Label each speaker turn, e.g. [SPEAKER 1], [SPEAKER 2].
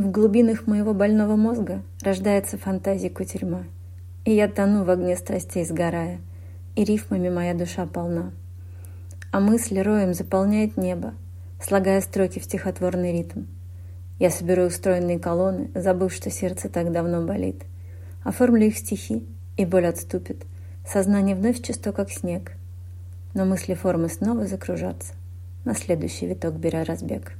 [SPEAKER 1] В глубинах моего больного мозга рождается фантазия кутерьма, и я тону в огне страстей сгорая, и рифмами моя душа полна. А мысль роем заполняет небо, слагая строки в стихотворный ритм. Я соберу их стройные колонны, забыв, что сердце так давно болит. Оформлю их стихи, и боль отступит. Сознание вновь чисто, как снег. Но мысли формы снова закружатся. На следующий виток беря разбег.